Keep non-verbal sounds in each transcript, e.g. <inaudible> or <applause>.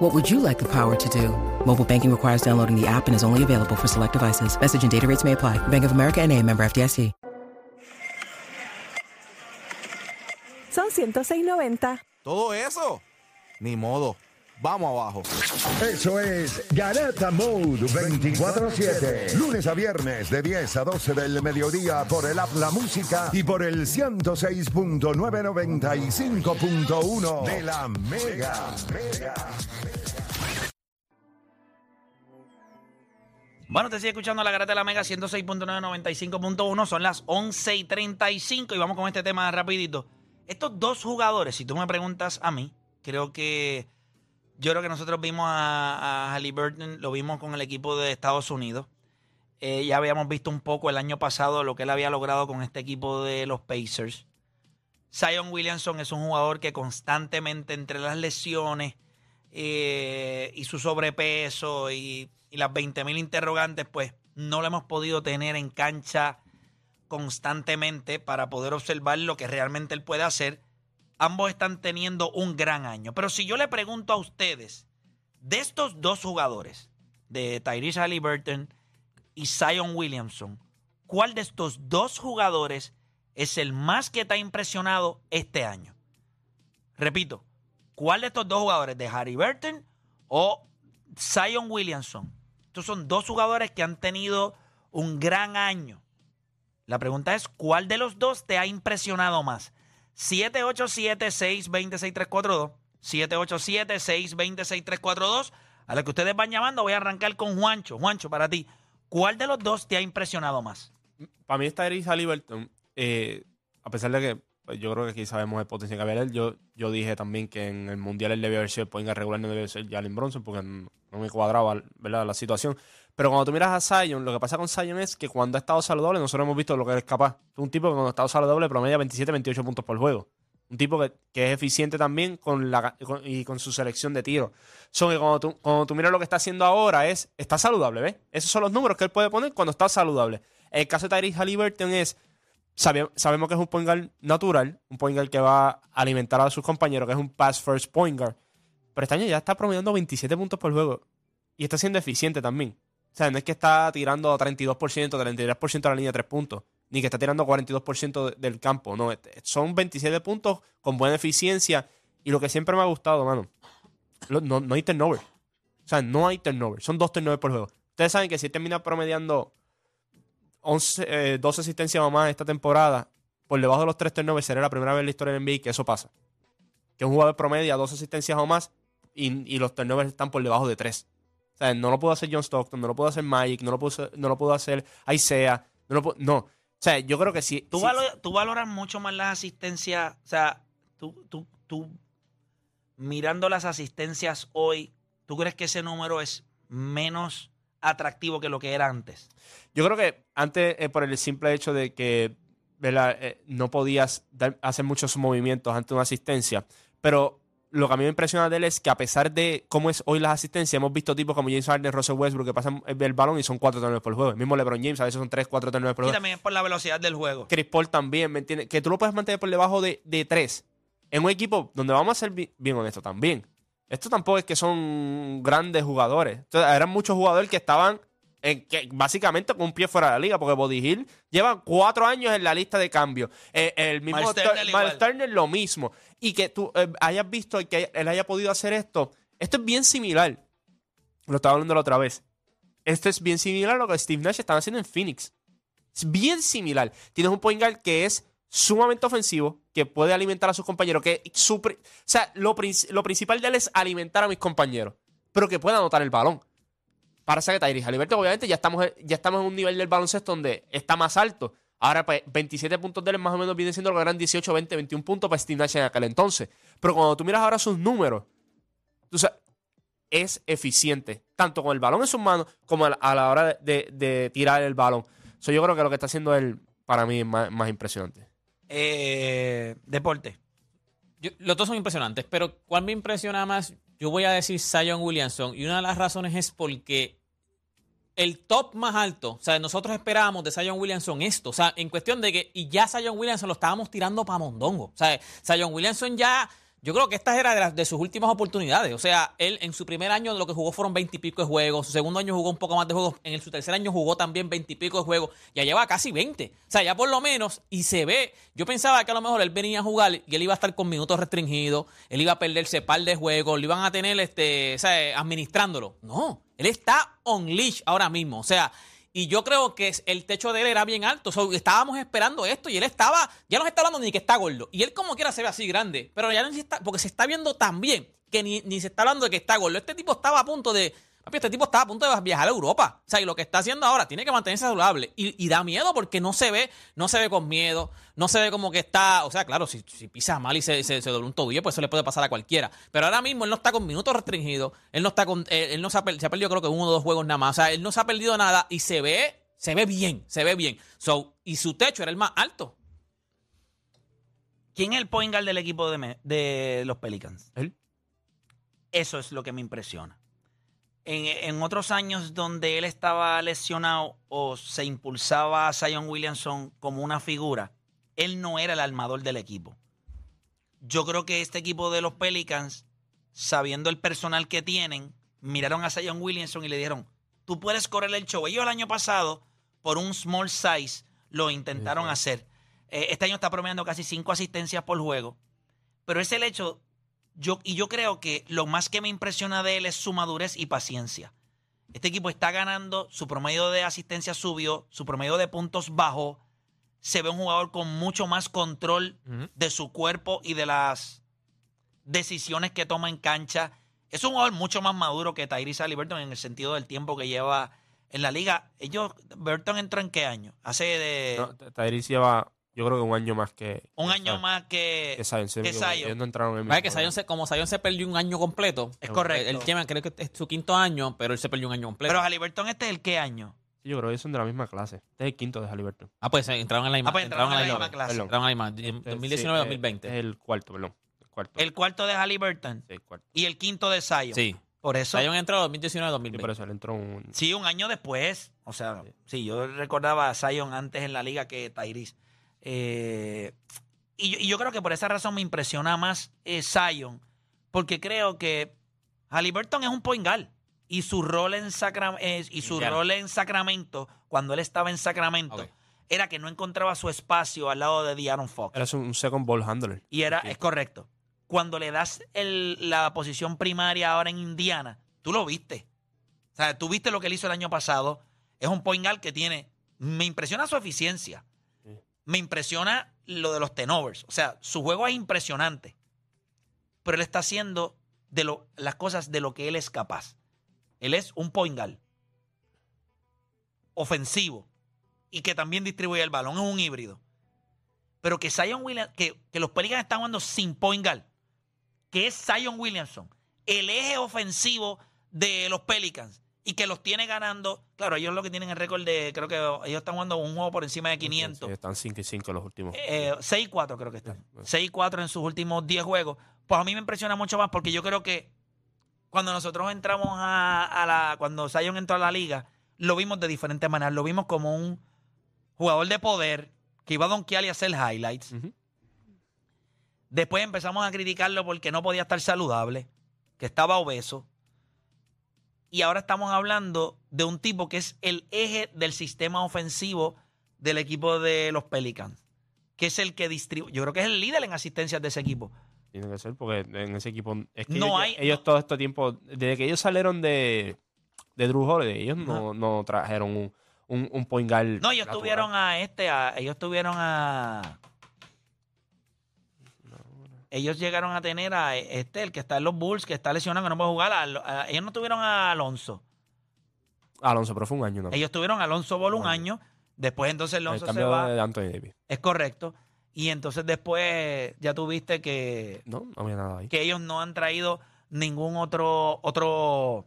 What would you like the power to do? Mobile banking requires downloading the app and is only available for select devices. Message and data rates may apply. Bank of America and a member FDIC. Son 106.90. ¿Todo eso? Ni modo. Vamos abajo. Eso es Garata Mode 24-7. Lunes a viernes de 10 a 12 del mediodía por el App La Música y por el 106.995.1 de la Mega. Mega. Bueno, te sigue escuchando la garata de la Mega 106.995.1. Son las 11 y 35 y vamos con este tema rapidito. Estos dos jugadores, si tú me preguntas a mí, creo que yo creo que nosotros vimos a, a Halliburton, lo vimos con el equipo de Estados Unidos. Eh, ya habíamos visto un poco el año pasado lo que él había logrado con este equipo de los Pacers. Zion Williamson es un jugador que constantemente entre las lesiones eh, y su sobrepeso y, y las 20.000 interrogantes, pues no lo hemos podido tener en cancha constantemente para poder observar lo que realmente él puede hacer. Ambos están teniendo un gran año. Pero si yo le pregunto a ustedes, de estos dos jugadores, de Tyrese Halliburton y Zion Williamson, ¿cuál de estos dos jugadores es el más que te ha impresionado este año? Repito, ¿cuál de estos dos jugadores, de Halliburton o Zion Williamson? Estos son dos jugadores que han tenido un gran año. La pregunta es, ¿cuál de los dos te ha impresionado más? 787-620-6342. 787-620-6342. A lo que ustedes van llamando, voy a arrancar con Juancho. Juancho, para ti, ¿cuál de los dos te ha impresionado más? Para mí está Tyrese Halliburton, eh, a pesar de que yo creo que aquí sabemos el potencial que había él, yo, yo dije también que en el Mundial él debía haber sido el point regular, no debía ser Jalen Bronson, porque no, me cuadraba ¿verdad? la situación. Pero cuando tú miras a Zion, lo que pasa con Zion es que cuando ha estado saludable, nosotros hemos visto lo que es capaz. Es un tipo que cuando ha estado saludable promedia 27, 28 puntos por juego. Un tipo que, que es eficiente también con la, y con su selección de tiros. Son que cuando tú, cuando tú miras lo que está haciendo ahora es, está saludable, ¿ves? Esos son los números que él puede poner cuando está saludable. El caso de Tyrese Halliburton es, sabe- sabemos que es un point guard natural, un point guard que va a alimentar a sus compañeros, que es un pass first point guard. Pero este año ya está promediando 27 puntos por juego. Y está siendo eficiente también. O sea, no es que está tirando 32%, 33% a la línea de 3 puntos, ni que está tirando 42% de- del campo. No, este- son 27 puntos con buena eficiencia. Y lo que siempre me ha gustado, mano, no, no hay turnover. O sea, no hay turnover. Son dos turnovers por juego. Ustedes saben que si termina promediando 11, eh, 12 asistencias o más esta temporada, por debajo de los 3 turnovers, será la primera vez en la historia del NBA que eso pasa. Que un jugador promedia 12 asistencias o más y, y los turnovers están por debajo de 3. O sea, no lo pudo hacer John Stockton, no lo pudo hacer Magic, no lo pudo hacer, no lo pudo hacer Isaiah, no lo pudo- no. O sea, yo creo que sí. Tú, sí- valo- tú valoras mucho más las asistencias, o sea, tú, tú, tú mirando las asistencias hoy, ¿tú crees que ese número es menos atractivo que lo que era antes? Yo creo que antes, eh, por el simple hecho de que. Eh, no podías dar- hacer muchos movimientos ante una asistencia, pero lo que a mí me impresiona de él es que a pesar de cómo es hoy las asistencias, hemos visto tipos como James Harden, Russell Westbrook que pasan el, el balón y son cuatro turnovers por juego. El mismo LeBron James a veces son tres, cuatro turnovers por Y juego. también es por la velocidad del juego. Chris Paul también, ¿me entiendes? Que tú lo puedes mantener por debajo de, de tres. En un equipo donde vamos a ser bi- bien honestos también. Esto tampoco es que son grandes jugadores. Entonces, eran muchos jugadores que estaban en, que básicamente con un pie fuera de la liga, porque Body Hill lleva cuatro años en la lista de cambio. Eh, el mismo Miles Tur- Turner. Miles Turner lo mismo. Y que tú eh, hayas visto que él haya podido hacer esto. Esto es bien similar. Lo estaba hablando la otra vez. Esto es bien similar a lo que Steve Nash estaba haciendo en Phoenix. Es bien similar. Tienes un point guard que es sumamente ofensivo, que puede alimentar a sus compañeros, que su o sea, lo, lo principal de él es alimentar a mis compañeros, pero que pueda anotar el balón. Para que Tyrese Halliburton, obviamente, ya estamos, ya estamos en un nivel del baloncesto donde está más alto. Ahora, pues, 27 puntos de él más o menos viene siendo lo que eran 18, 20, 21 puntos para Steve en aquel entonces. Pero cuando tú miras ahora sus números, tú sabes, es eficiente, tanto con el balón en sus manos como a la, hora de, tirar el balón. So, yo creo que lo que está haciendo él, para mí es más impresionante. Eh, deporte. Los dos son impresionantes, pero ¿cuál me impresiona más? Yo voy a decir Zion Williamson. Y una de las razones es porque el top más alto, o sea, nosotros esperábamos de Zion Williamson esto. O sea, en cuestión de que, y ya Zion Williamson lo estábamos tirando para Mondongo. O sea, Zion Williamson ya, yo creo que esta era de, las, de sus últimas oportunidades. O sea, él en su primer año lo que jugó fueron 20 y pico de juegos. Su segundo año jugó un poco más de juegos. En el- su tercer año jugó también 20 y pico de juegos. Ya lleva casi 20. O sea, ya por lo menos, y se ve. Yo pensaba que a lo mejor él venía a jugar y él iba a estar con minutos restringidos. Él iba a perderse par de juegos. Lo iban a tener este, o sea, administrándolo. No. Él está on leash ahora mismo. O sea, y yo creo que el techo de él era bien alto. So, estábamos esperando esto y él estaba, ya no se está hablando ni que está gordo. Y él como quiera se ve así grande. Pero ya no está, porque se está viendo tan bien que ni, ni se está hablando de que está gordo. Este tipo estaba a punto de, papi, este tipo estaba a punto de viajar a Europa. O sea, y lo que está haciendo ahora tiene que mantenerse saludable. Y, y da miedo porque no se ve, no se ve con miedo, no se ve como que está, o sea, claro, si, si pisa mal y se, se, se dobla un tobillo, pues eso le puede pasar a cualquiera. Pero ahora mismo él no está con minutos restringidos, él no está con, eh, él no se ha, se ha perdido creo que uno o dos juegos nada más. O sea, él no se ha perdido nada y se ve, se ve bien, se ve bien. So, y su techo era el más alto. ¿Quién es el point guard del equipo de, me- de los Pelicans? Él. Eso es lo que me impresiona. En, en otros años donde él estaba lesionado o se impulsaba a Zion Williamson como una figura, él no era el armador del equipo. Yo creo que este equipo de los Pelicans, sabiendo el personal que tienen, miraron a Zion Williamson y le dijeron, tú puedes correr el show. Ellos el año pasado, por un small size, lo intentaron hacer. Eh, este año está promediando casi cinco asistencias por juego. Pero es el hecho, yo, y yo creo que lo más que me impresiona de él es su madurez y paciencia. Este equipo está ganando, su promedio de asistencia subió, su promedio de puntos bajó. Se ve un jugador con mucho más control de su cuerpo y de las decisiones que toma en cancha. Es un jugador mucho más maduro que Tyrese Halliburton en el sentido del tiempo que lleva en la liga. Ellos, Burton entró en qué año? Hace de No, Tyrese lleva, yo creo que un año más que. un que año Zion. más que, Que Zion. sí, que Zion. Ellos no entraron en el que Zion se- como Zion se perdió un año completo. Es correcto. Él tiene, creo que es su quinto año, pero él se perdió un año completo. Pero Halliburton este es el qué año? Sí, yo creo que son de la misma clase. Este es el quinto de Halliburton. ah, pues eh, entraron en la misma. Ah, pues entraron en la misma- clase. Perdón. Entraron en la misma. Este, 2019-2020. sí, Es el cuarto, perdón. El cuarto. El cuarto de Halliburton Sí, el cuarto. y el quinto de Zion. Sí. Por eso. Zion entró en Sí, 2019-2020. por eso él entró un. Sí, un año después. O sea, sí, yo recordaba a Zion antes en la liga que Tyrese. Eh, y, yo- y yo creo que por esa razón me impresiona más eh, Zion, porque creo que Halliburton es un point guard. Y su rol en, eh, y su Indiana. rol en Sacramento, cuando él estaba en Sacramento, era que no encontraba su espacio al lado de De'Aaron Fox. Era un second ball handler. Y era, es correcto. Cuando le das el- la posición primaria ahora en Indiana, tú lo viste. O sea, tú viste lo que él hizo el año pasado. Es un point guard que tiene. Me impresiona su eficiencia. Me impresiona lo de los tenovers. O sea, su juego es impresionante. Pero él está haciendo de lo, las cosas de lo que él es capaz. Él es un point guard ofensivo y que también distribuye el balón. Es un híbrido. Pero que Zion que, los Pelicans están jugando sin point guard, que es Zion Williamson, el eje ofensivo de los Pelicans, y que los tiene ganando. Claro, ellos lo que tienen el récord de, creo que ellos están jugando un juego por encima de 500. Sí, están 5 y 5 los últimos. Eh, 6-4 creo que están. Sí, bueno. 6-4 en sus últimos 10 juegos. Pues a mí me impresiona mucho más porque yo creo que cuando nosotros entramos a, a la. Cuando Zion entró a la liga, lo vimos de diferentes maneras. Lo vimos como un jugador de poder que iba a donkear y hacer highlights. Después empezamos a criticarlo porque no podía estar saludable, que estaba obeso. Y ahora estamos hablando de un tipo que es el eje del sistema ofensivo del equipo de los Pelicans, que es el que distribuye. Yo creo que es el líder en asistencias de ese equipo. Tiene que ser porque en ese equipo. Es que No ellos, hay- ellos no- todo este tiempo. Desde que ellos salieron de, de Drew Holiday, ellos no, no trajeron un, un, un point guard. No, ellos natural. tuvieron a este, a- ellos tuvieron a. Ellos llegaron a tener a este, el que está en los Bulls, que está lesionado, que no puede jugar. a- a- ellos no tuvieron a Alonso. Alonso, pero fue un año. ¿no? Ellos tuvieron a Alonso Ball un Un año. Después entonces el Alonso se cambio va. de Anthony Davis. Es correcto. Y entonces después ya tuviste que, No, no había nada ahí. que ellos no han traído ningún otro otro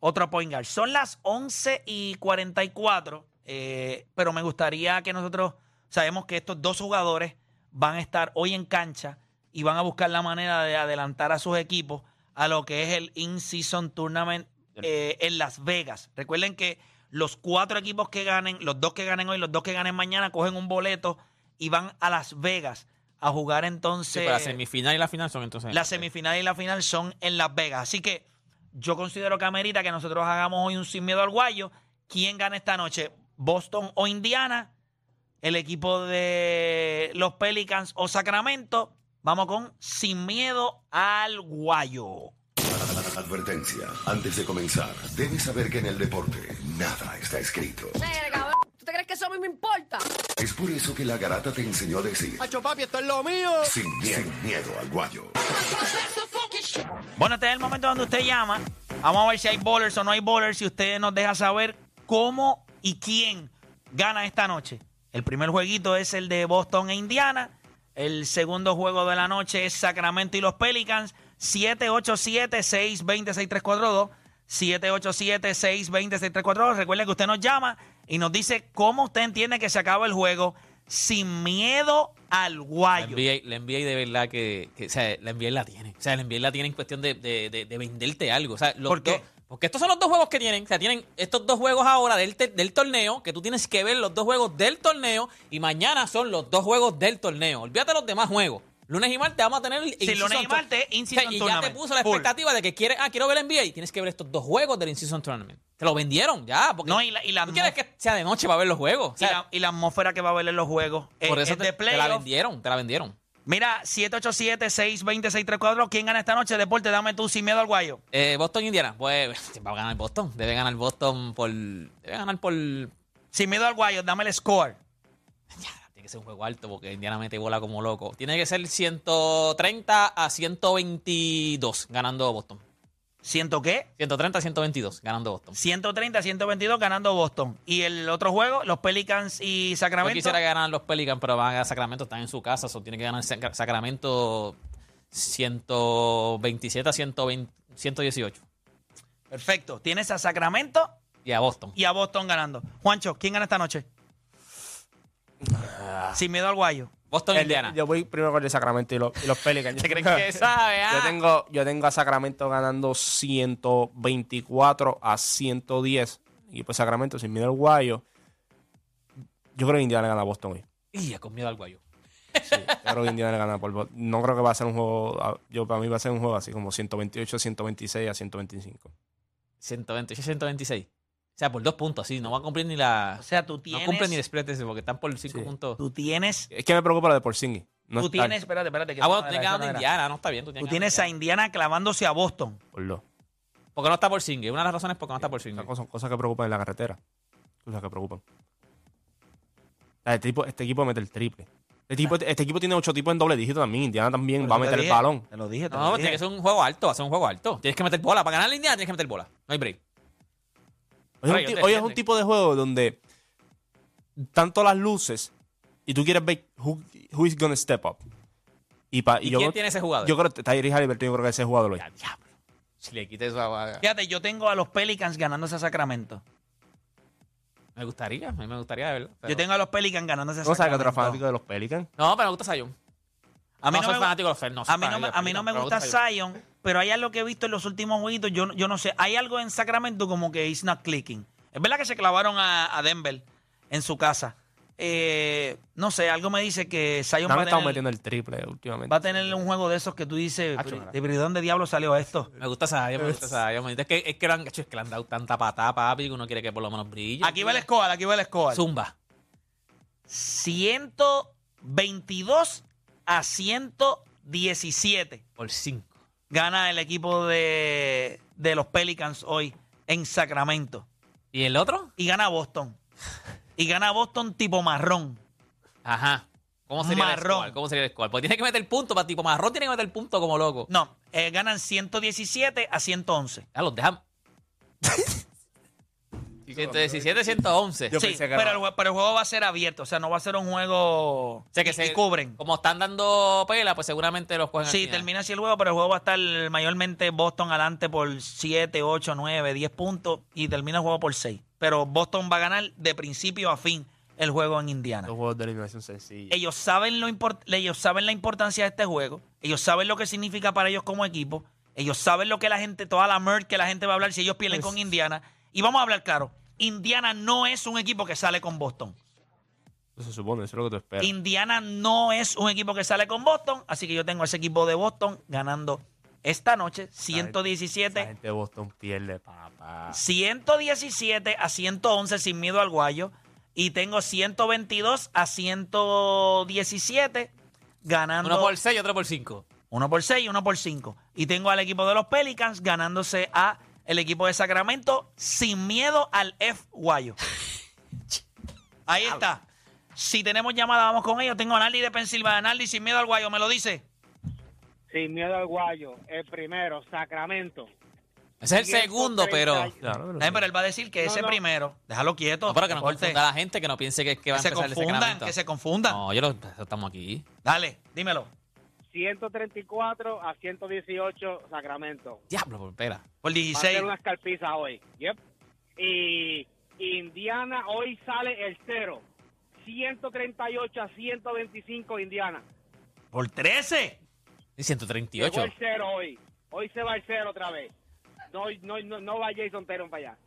otro point guard. Son las 11 y 44, eh, pero me gustaría que nosotros Sabemos que estos dos jugadores van a estar hoy en cancha y van a buscar la manera de adelantar a sus equipos a lo que es el In-Season Tournament eh, en Las Vegas. Recuerden que los cuatro equipos que ganen, los dos que ganen hoy, los dos que ganen mañana, cogen un boleto y van a Las Vegas a jugar Sí, entonces. pero la semifinal y la final son entonces. La semifinal y la final son en Las Vegas. Así que yo considero que amerita que nosotros hagamos hoy un sin miedo al guayo. ¿Quién gana esta noche? ¿Boston o Indiana? ¿El equipo de los Pelicans o Sacramento? Vamos con sin miedo al guayo. Advertencia. Antes de comenzar, debes saber que en el deporte nada está escrito. ¿tú te crees que eso a mí me importa? Es por eso que la garata te enseñó a decir Hacho papi, esto es lo mío. sin miedo, sin miedo al guayo. Bueno, este es el momento donde usted llama. Vamos a ver si hay bowlers o no hay bowlers. Si usted nos deja saber cómo y quién gana esta noche. El primer jueguito es el de Boston e Indiana. El segundo juego de la noche es Sacramento y los Pelicans. 787-620-6342. 787-620-6342. Recuerde que usted nos llama y nos dice cómo usted entiende que se acaba el juego sin miedo al guayo. La NBA de verdad que, que, o sea, la NBA la tiene. O sea, la NBA la tiene en cuestión de, de, de- de venderte algo. O sea, los ¿Por qué? dos- porque estos son los dos juegos que tienen. O sea, tienen estos dos juegos ahora del, del torneo, que tú tienes que ver los dos juegos del torneo, y mañana son los dos juegos del torneo. Olvídate los demás juegos. Lunes y martes vamos a tener el Sí, lunes y martes, O sea, Y ya te puso la Full. expectativa de que quieres, ah, quiero ver el NBA, y tienes que ver estos dos juegos del In-Season Tournament. Te lo vendieron ya. Porque No, y la- y la ¿Tú quieres que sea de noche para ver los juegos? O y, sea, la, y la atmósfera que va a haber en los juegos. eh, por eso es te, la vendieron, te la vendieron. Mira, 787-620-634. ¿Quién gana esta noche? Deporte, dame tú sin miedo al guayo. Eh, Boston, Indiana. Pues <laughs> va a ganar Boston. Debe ganar Boston por. Debe ganar por. Sin miedo al guayo, dame el score. Tiene que ser un juego alto porque Indiana mete bola como loco. Tiene que ser 130 a 122 ganando Boston. ¿Ciento qué? 130 a 122 ganando Boston. 130-122 ganando Boston. Y el otro juego, los Pelicans y Yo Sacramento. quisiera que ganaran los Pelicans, pero van a Sacramento, están en su casa. So tiene que ganar Sac- Sacramento 127 a 120, 118. Perfecto. Tienes a Sacramento Y a Boston. y a Boston ganando. Juancho, ¿quién gana esta noche? Sin miedo al guayo. Boston, El- Indiana. yo voy primero con el Sacramento y los, y los Pelicans. <laughs> ¿Te crees que sabe? Yo ah? tengo, yo tengo a Sacramento ganando 124 a 110. Y pues Sacramento sin miedo al guayo. Yo creo que Indiana gana a Boston hoy. Y con miedo al guayo. Sí, yo creo que Indiana gana por Boston. No creo que va a ser un juego. Yo para mí va a ser un juego así como 128 a 126 a 125. 128, 126. O sea, por dos puntos, sí. No va a cumplir ni la. O sea, tú tienes. No cumplen ni el split ese porque están por cinco Sí. puntos. Tú tienes. Es que me preocupa lo de Porzingis. No tú tienes. Espérate, espérate. que Ah, bueno, no tienes ganando. Indiana, no está bien. Tú, Tú tienes a Indiana clavándose a Boston. por lo- Porque no está por Singue. Una de las razones es porque no está por cosas- Son cosas que preocupan en la carretera. Cosas que preocupan. Este, tipo, este equipo mete el triple. Este, tipo, este equipo tiene ocho tipos en doble dígito también. Indiana también va a Te meter el balón. Te lo dije, te No, lo dije. tiene que ser un juego alto. Va a ser un juego alto. Tienes que meter bola. Para ganar la Indiana tienes que meter bola. No hay break. Hoy es, un, hoy es tipo de juego donde tanto las luces y tú quieres ver who, who is gonna step up. Y, pa- y ¿Y yo, quién creo- tiene ese jugador? yo creo que Tyrese Halliburton, yo creo que ese jugador. Ya, diablo. Si le quites eso. Fíjate, yo tengo a los Pelicans ganándose a Sacramento. Me gustaría. A mí me gustaría de verdad. pero- Yo tengo a los Pelicans ganándose a ¿No sabes que Sacramento. fanático de los Pelicans? No, pero me gusta Zion. A mí no, no soy me- fanático de los Fel- no soy A mí no, me, a mí no gusta Zion, pero hay algo que he visto en los últimos jueguitos, yo, yo no sé, hay algo en Sacramento como que it's not clicking. Es verdad que se clavaron a, a Denver en su casa. Eh, no sé, algo me dice que Zion No va me tener, metiendo el triple últimamente. va a tener un juego de esos que tú dices, Hacho, "Pero, mira. ¿de pero ¿de dónde diablo salió esto? Me gusta Zion, me gusta Zion. Es que, es que, le han, es que le han dado tanta patada, papi, que uno quiere que por lo menos brille. Aquí va el score, aquí va el score. Zumba. 122 a 117. Por 5. Gana el equipo de, de los Pelicans hoy en Sacramento. ¿Y el otro? y gana Boston. Y gana Boston tipo marrón. Ajá. ¿Cómo sería Marrón. el score? ¿Cómo sería el score? Porque tiene que meter punto para tipo marrón, tiene que meter punto como loco. No, eh, ganan 117 a 111. Ya los dejan. <laughs> 117, 111. Yo sí, pensé que pero, era- el, jue- pero el juego va a ser abierto. O sea, no va a ser un juego O sea, que y- se, y cubren. Como están dando pela, pues seguramente los juegan al Sí, final. termina así el juego, pero el juego va a estar mayormente Boston adelante por 7, 8, 9, 10 puntos y termina el juego por 6. Pero Boston va a ganar de principio a fin el juego en Indiana. Dos juegos de eliminación sencilla. Ellos saben, lo import- ellos saben la importancia de este juego. Ellos saben lo que significa para ellos como equipo. Ellos saben lo que la gente, toda la merch que la gente va a hablar si ellos pierden con Indiana. Y vamos a hablar claro. Indiana no es un equipo que sale con Boston. Eso se supone, eso es lo que tú esperas. Indiana no es un equipo que sale con Boston. Así que yo tengo a ese equipo de Boston ganando esta noche Esa 117 gente de Boston pierde, papá. 117 a 111 sin miedo al guayo. Y tengo 122 a 117 ganando. Uno por 6 y otro por 5. Uno por 6 y uno por 5. Y tengo al equipo de los Pelicans ganándose a el equipo de Sacramento sin miedo al F guayo. Ahí está. Si tenemos llamada, vamos con ellos. Tengo a Naldi de Pensilvania. Naldi sin miedo al guayo, ¿me lo dice? Sin miedo al guayo, el primero, Sacramento. Ese es el segundo, pero. 130. Claro, pero Eh, pero él va a decir que No, ese no. primero. Déjalo quieto. No, pero que no corte. confunda a la gente, que no piense que, que va Que a se empezar el confundan, Sacramento. que se confundan. No, yo lo, estamos aquí. Dale, dímelo. 134 a 118, Sacramento. Diablo, pues, espera. Por Va a 16. ser carpizas hoy. Yep. Y Indiana hoy sale el cero. 138 a 125 Indiana. Por 13. Y Llegó 138. el cero hoy. Hoy se va el cero otra vez. No, no, no, no va Jason Tatum para allá.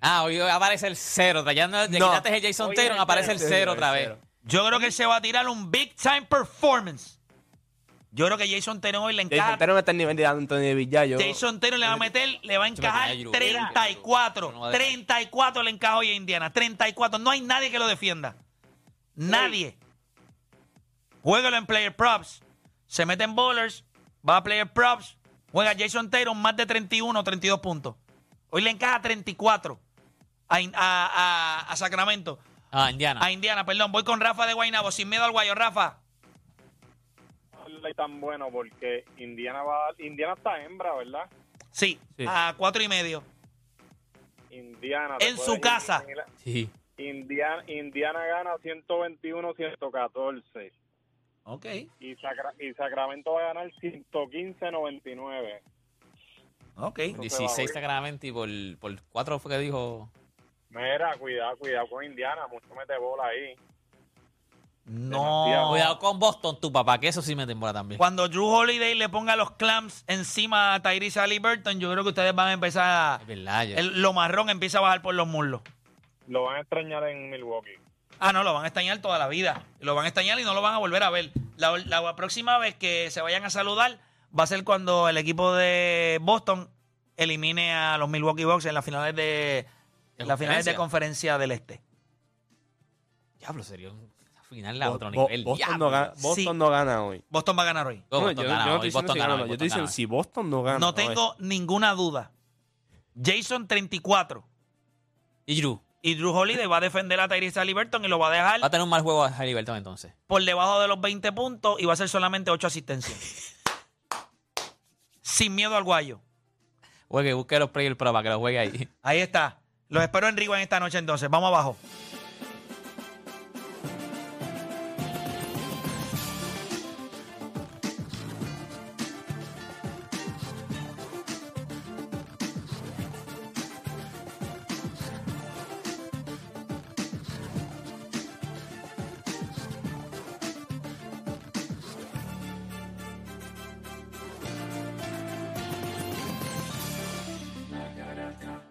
Ah, hoy aparece el cero. Ya no, ya No. quitaste el Jason el aparece el cero. otra vez. cero. Yo creo que se va a tirar un big time performance. Yo creo que Jason Tatum hoy le encaja. Jason Tatum está en nivel de Anthony Villayo. Jason Tatum le va a meter, le va a encajar Ayuda. 34. No va a dejar. 34 le encaja hoy a Indiana. 34. No hay nadie que lo defienda. Nadie. Juégalo en player props. Se mete en bowlers. Va a player props. Juega Jason Tatum más de 31 o 32 puntos. Hoy le encaja 34 a, a- a- a Sacramento. Ah, Indiana. A Indiana, perdón. Voy con Rafa de Guaynabo. Sin miedo al guayo. Rafa. Es tan bueno porque Indiana va Indiana está hembra, ¿verdad? Sí, Sí. a cuatro y medio. Indiana En su casa. Sí. Indiana, Indiana gana 121-114 Ok. y, Sacra- y Sacramento va a ganar 115-99. Ok. 16 Sacramento y por, por 4 fue que dijo. Mira, cuidado, cuidado con Indiana, mucho mete bola ahí. No. Demasiado. Cuidado con Boston, tu papá, que eso sí me temora también. Cuando Drew Holiday le ponga los clamps encima a Tyrese Halliburton, yo creo que ustedes van a empezar a... Es verdad. yo- el- lo marrón empieza a bajar por los muslos. Lo van a extrañar en Milwaukee. Ah, no, lo van a extrañar toda la vida. Lo van a extrañar y no lo van a volver a ver. La, la próxima vez que se vayan a saludar va a ser cuando el equipo de Boston elimine a los Milwaukee Bucks en las finales de, en las finales de conferencia del Este. Diablo, sería un final a Bo- otro Bo- nivel. Boston, no gana, Boston Sí. no gana hoy. Boston va a ganar hoy. No, Boston yo, gana yo no diciendo Boston si gana gana, hoy, no. Yo estoy Boston diciendo gana si Boston no gana. No hoy. tengo ninguna duda. Jason 34 Y Drew. y Drew Holiday va a defender a Tyrese Halliburton y lo va a dejar Va a tener un mal juego a Halliburton entonces. por debajo de los 20 puntos y va a ser solamente 8 asistencias. <laughs> Sin miedo al guayo. Juegue, busque los players pro para que los juegue ahí. Ahí está. Los espero en Rigo en esta noche entonces. Vamos abajo.